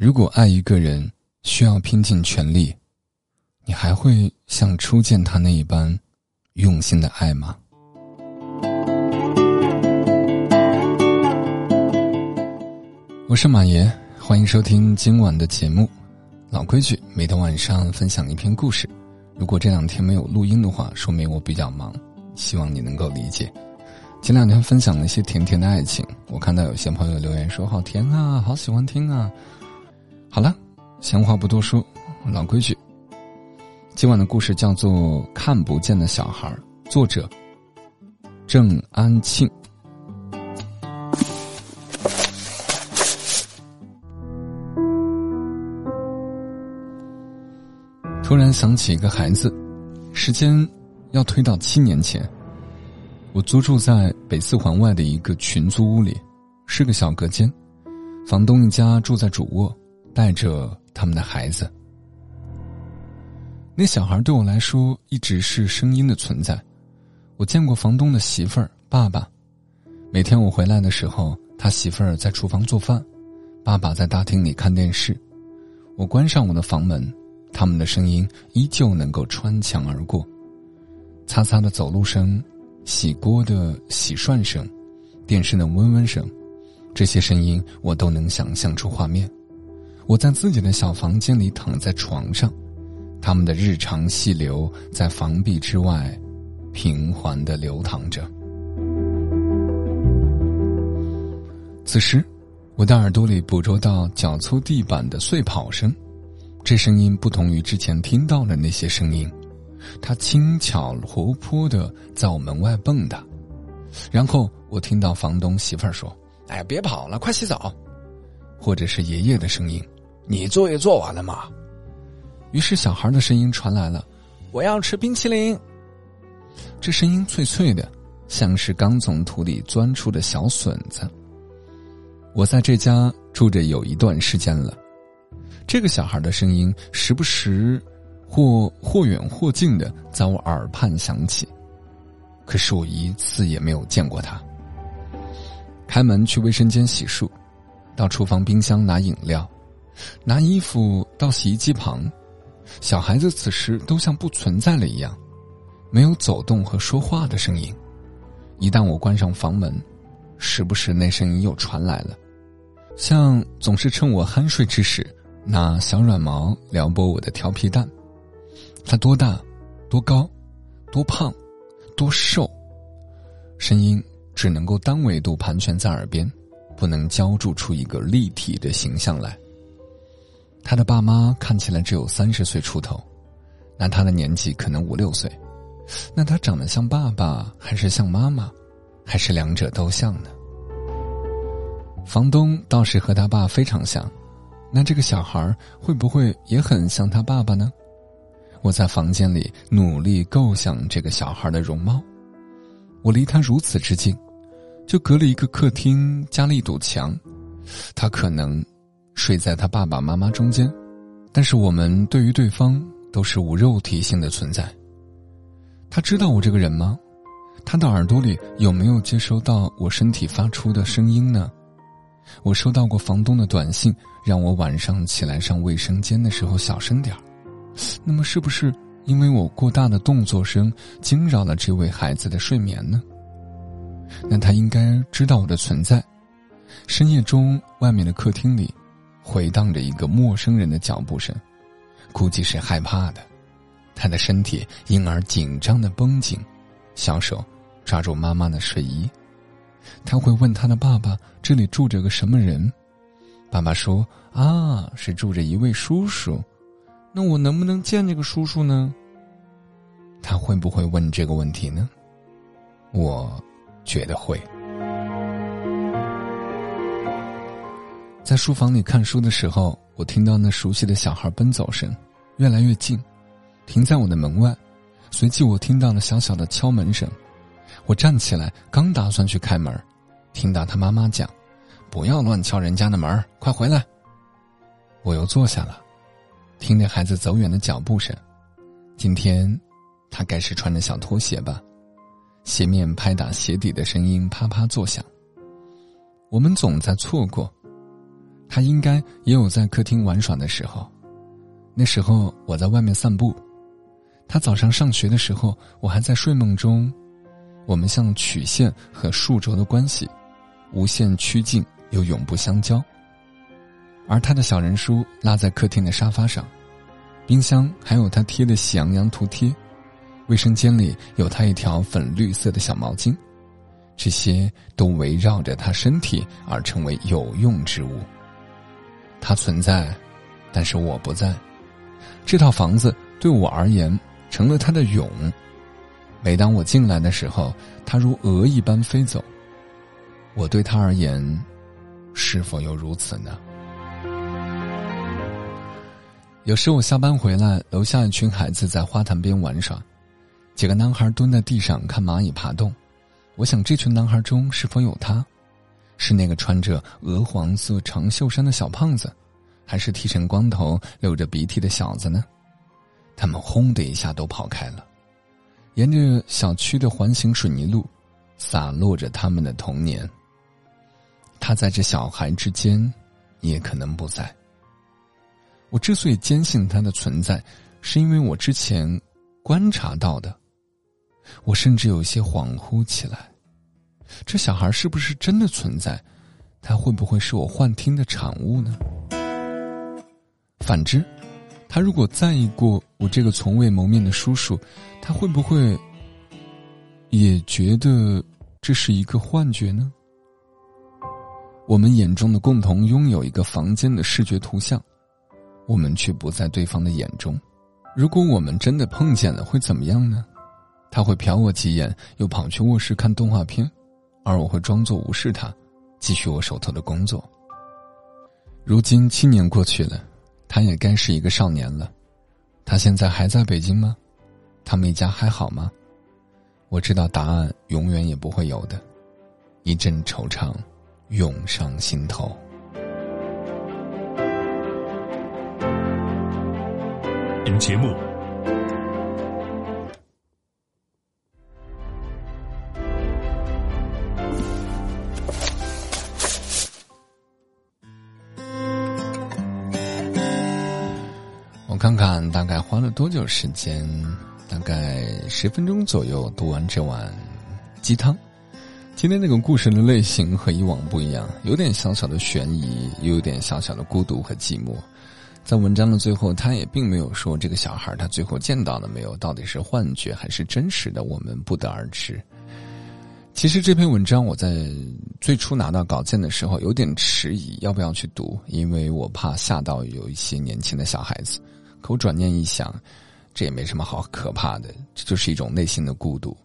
如果爱一个人需要拼尽全力，你还会像初见他那一般用心的爱吗？我是马爷，欢迎收听今晚的节目。老规矩，每天晚上分享一篇故事。如果这两天没有录音的话，说明我比较忙，希望你能够理解。前两天分享了一些甜甜的爱情，我看到有些朋友留言说好甜啊，好喜欢听啊。好了，闲话不多说，老规矩。今晚的故事叫做《看不见的小孩》，作者郑安庆。突然想起一个孩子，时间要推到七年前，我租住在北四环外的一个群租屋里，是个小隔间，房东一家住在主卧。带着他们的孩子，那小孩对我来说一直是声音的存在。我见过房东的媳妇儿、爸爸，每天我回来的时候，他媳妇儿在厨房做饭，爸爸在大厅里看电视。我关上我的房门，他们的声音依旧能够穿墙而过，擦擦的走路声，洗锅的洗涮声，电视的嗡嗡声，这些声音我都能想象出画面。我在自己的小房间里躺在床上，他们的日常细流在房壁之外平缓的流淌着。此时，我的耳朵里捕捉到脚粗地板的碎跑声，这声音不同于之前听到的那些声音，它轻巧活泼的在我门外蹦跶。然后我听到房东媳妇儿说：“哎，别跑了，快洗澡。”或者是爷爷的声音。你作业做完了吗？于是小孩的声音传来了：“我要吃冰淇淋。”这声音脆脆的，像是刚从土里钻出的小笋子。我在这家住着有一段时间了，这个小孩的声音时不时或或远或近的在我耳畔响起，可是我一次也没有见过他。开门去卫生间洗漱，到厨房冰箱拿饮料。拿衣服到洗衣机旁，小孩子此时都像不存在了一样，没有走动和说话的声音。一旦我关上房门，时不时那声音又传来了，像总是趁我酣睡之时，拿小软毛撩拨我的调皮蛋。他多大？多高？多胖？多瘦？声音只能够单维度盘旋在耳边，不能浇筑出一个立体的形象来。他的爸妈看起来只有三十岁出头，那他的年纪可能五六岁，那他长得像爸爸还是像妈妈，还是两者都像呢？房东倒是和他爸非常像，那这个小孩会不会也很像他爸爸呢？我在房间里努力构想这个小孩的容貌，我离他如此之近，就隔了一个客厅加了一堵墙，他可能。睡在他爸爸妈妈中间，但是我们对于对方都是无肉体性的存在。他知道我这个人吗？他的耳朵里有没有接收到我身体发出的声音呢？我收到过房东的短信，让我晚上起来上卫生间的时候小声点儿。那么，是不是因为我过大的动作声惊扰了这位孩子的睡眠呢？那他应该知道我的存在。深夜中，外面的客厅里。回荡着一个陌生人的脚步声，估计是害怕的，他的身体因而紧张的绷紧，小手抓住妈妈的睡衣。他会问他的爸爸：“这里住着个什么人？”爸爸说：“啊，是住着一位叔叔。”那我能不能见这个叔叔呢？他会不会问这个问题呢？我觉得会。在书房里看书的时候，我听到那熟悉的小孩奔走声，越来越近，停在我的门外。随即，我听到了小小的敲门声。我站起来，刚打算去开门，听到他妈妈讲：“不要乱敲人家的门，快回来。”我又坐下了，听着孩子走远的脚步声。今天，他该是穿着小拖鞋吧？鞋面拍打鞋底的声音啪啪作响。我们总在错过。他应该也有在客厅玩耍的时候。那时候我在外面散步，他早上上学的时候，我还在睡梦中。我们像曲线和数轴的关系，无限趋近又永不相交。而他的小人书落在客厅的沙发上，冰箱还有他贴的喜羊羊图贴，卫生间里有他一条粉绿色的小毛巾，这些都围绕着他身体而成为有用之物。他存在，但是我不在。这套房子对我而言成了他的蛹。每当我进来的时候，他如蛾一般飞走。我对他而言，是否又如此呢？有时我下班回来，楼下一群孩子在花坛边玩耍，几个男孩蹲在地上看蚂蚁爬动。我想，这群男孩中是否有他？是那个穿着鹅黄色长袖衫的小胖子，还是剃成光头、流着鼻涕的小子呢？他们轰的一下都跑开了。沿着小区的环形水泥路，洒落着他们的童年。他在这小孩之间，也可能不在。我之所以坚信他的存在，是因为我之前观察到的。我甚至有些恍惚起来：这小孩是不是真的存在？他会不会是我幻听的产物呢？反之。他如果在意过我这个从未谋面的叔叔，他会不会也觉得这是一个幻觉呢？我们眼中的共同拥有一个房间的视觉图像，我们却不在对方的眼中。如果我们真的碰见了，会怎么样呢？他会瞟我几眼，又跑去卧室看动画片，而我会装作无视他，继续我手头的工作。如今七年过去了。他也该是一个少年了，他现在还在北京吗？他们一家还好吗？我知道答案永远也不会有的，一阵惆怅涌上心头。本节目。大概花了多久时间，大概十分钟左右读完这碗鸡汤。今天那个故事的类型和以往不一样，有点小小的悬疑，又有点小小的孤独和寂寞。在文章的最后，他也并没有说这个小孩他最后见到了没有，到底是幻觉还是真实的，我们不得而知。其实这篇文章我在最初拿到稿件的时候有点迟疑，要不要去读，因为我怕吓到有一些年轻的小孩子。可我转念一想，这也没什么好可怕的，这就是一种内心的孤独。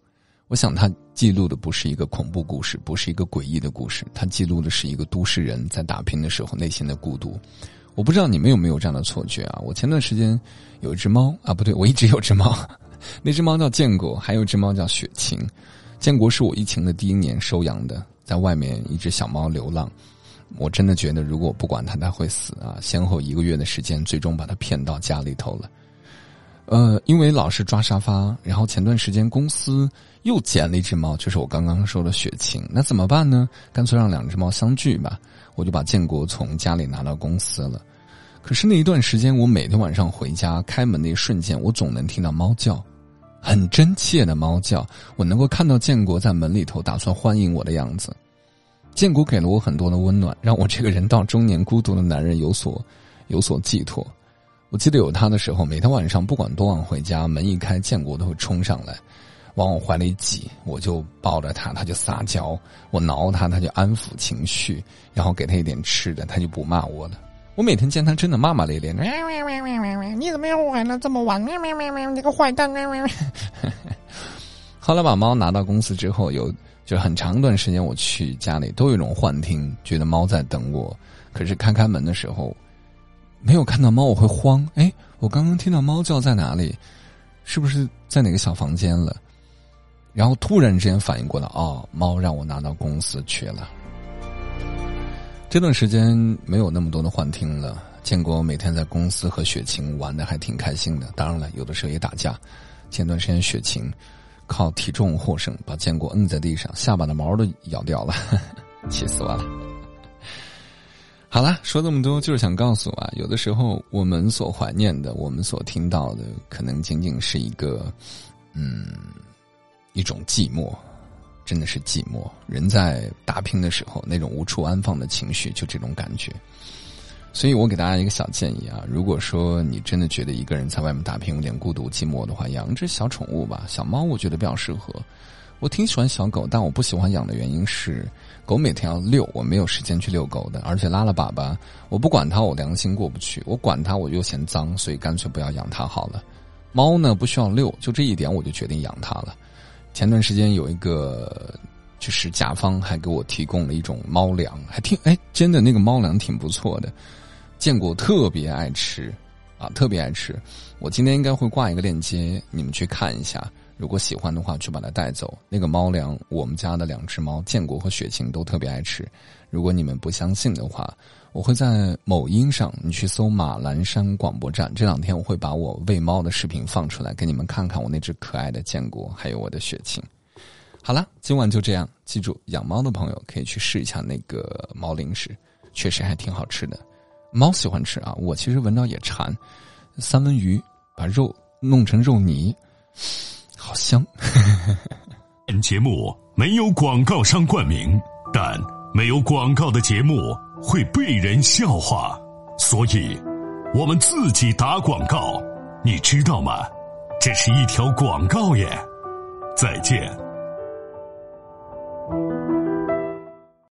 我想他记录的不是一个恐怖故事，不是一个诡异的故事，他记录的是一个都市人在打拼的时候内心的孤独。我不知道你们有没有这样的错觉啊？我前段时间有一只猫啊，不对，我一直有只猫，那只猫叫建国，还有一只猫叫雪晴。建国是我疫情的第一年收养的，在外面一只小猫流浪。我真的觉得，如果不管他，他会死啊！先后一个月的时间，最终把他骗到家里头了。呃，因为老是抓沙发，然后前段时间公司又捡了一只猫，就是我刚刚说的雪晴。那怎么办呢？干脆让两只猫相聚吧。我就把建国从家里拿到公司了。可是那一段时间，我每天晚上回家开门那一瞬间，我总能听到猫叫，很真切的猫叫。我能够看到建国在门里头打算欢迎我的样子。建国给了我很多的温暖，让我这个人到中年孤独的男人有所 有所寄托。我记得有他的时候，每天晚上不管多晚回家，门一开，建国都会冲上来，往我怀里挤，我就抱着他，他就撒娇；我挠他，他就安抚情绪，然后给他一点吃的，他就不骂我了。我每天见他真的骂骂咧咧，你怎么又玩了这么晚？你个坏蛋！后来把猫拿到公司之后，有。就很长一段时间，我去家里都有一种幻听，觉得猫在等我。可是开开门的时候，没有看到猫，我会慌。哎，我刚刚听到猫叫在哪里？是不是在哪个小房间了？然后突然之间反应过来，哦，猫让我拿到公司去了。这段时间没有那么多的幻听了。建国每天在公司和雪晴玩的还挺开心的，当然了，有的时候也打架。前段时间雪晴。靠体重获胜，把坚果摁在地上，下巴的毛都咬掉了，气死我了。好了，说这么多就是想告诉啊，有的时候我们所怀念的，我们所听到的，可能仅仅是一个，嗯，一种寂寞，真的是寂寞。人在打拼的时候，那种无处安放的情绪，就这种感觉。所以我给大家一个小建议啊，如果说你真的觉得一个人在外面打拼有点孤独寂寞的话，养只小宠物吧，小猫我觉得比较适合。我挺喜欢小狗，但我不喜欢养的原因是，狗每天要遛，我没有时间去遛狗的，而且拉了粑粑，我不管它，我良心过不去；我管它，我又嫌脏，所以干脆不要养它好了。猫呢，不需要遛，就这一点我就决定养它了。前段时间有一个，就是甲方还给我提供了一种猫粮，还挺哎，真的那个猫粮挺不错的，建国特别爱吃，啊，特别爱吃。我今天应该会挂一个链接，你们去看一下。如果喜欢的话，去把它带走。那个猫粮，我们家的两只猫建国和雪晴都特别爱吃。如果你们不相信的话，我会在某音上，你去搜马栏山广播站。这两天我会把我喂猫的视频放出来，给你们看看我那只可爱的建国，还有我的雪晴。好了，今晚就这样。记住，养猫的朋友可以去试一下那个猫零食，确实还挺好吃的。猫喜欢吃啊，我其实闻到也馋。三文鱼把肉弄成肉泥。好香！本节目没有广告商冠名，但没有广告的节目会被人笑话，所以我们自己打广告，你知道吗？这是一条广告耶！再见。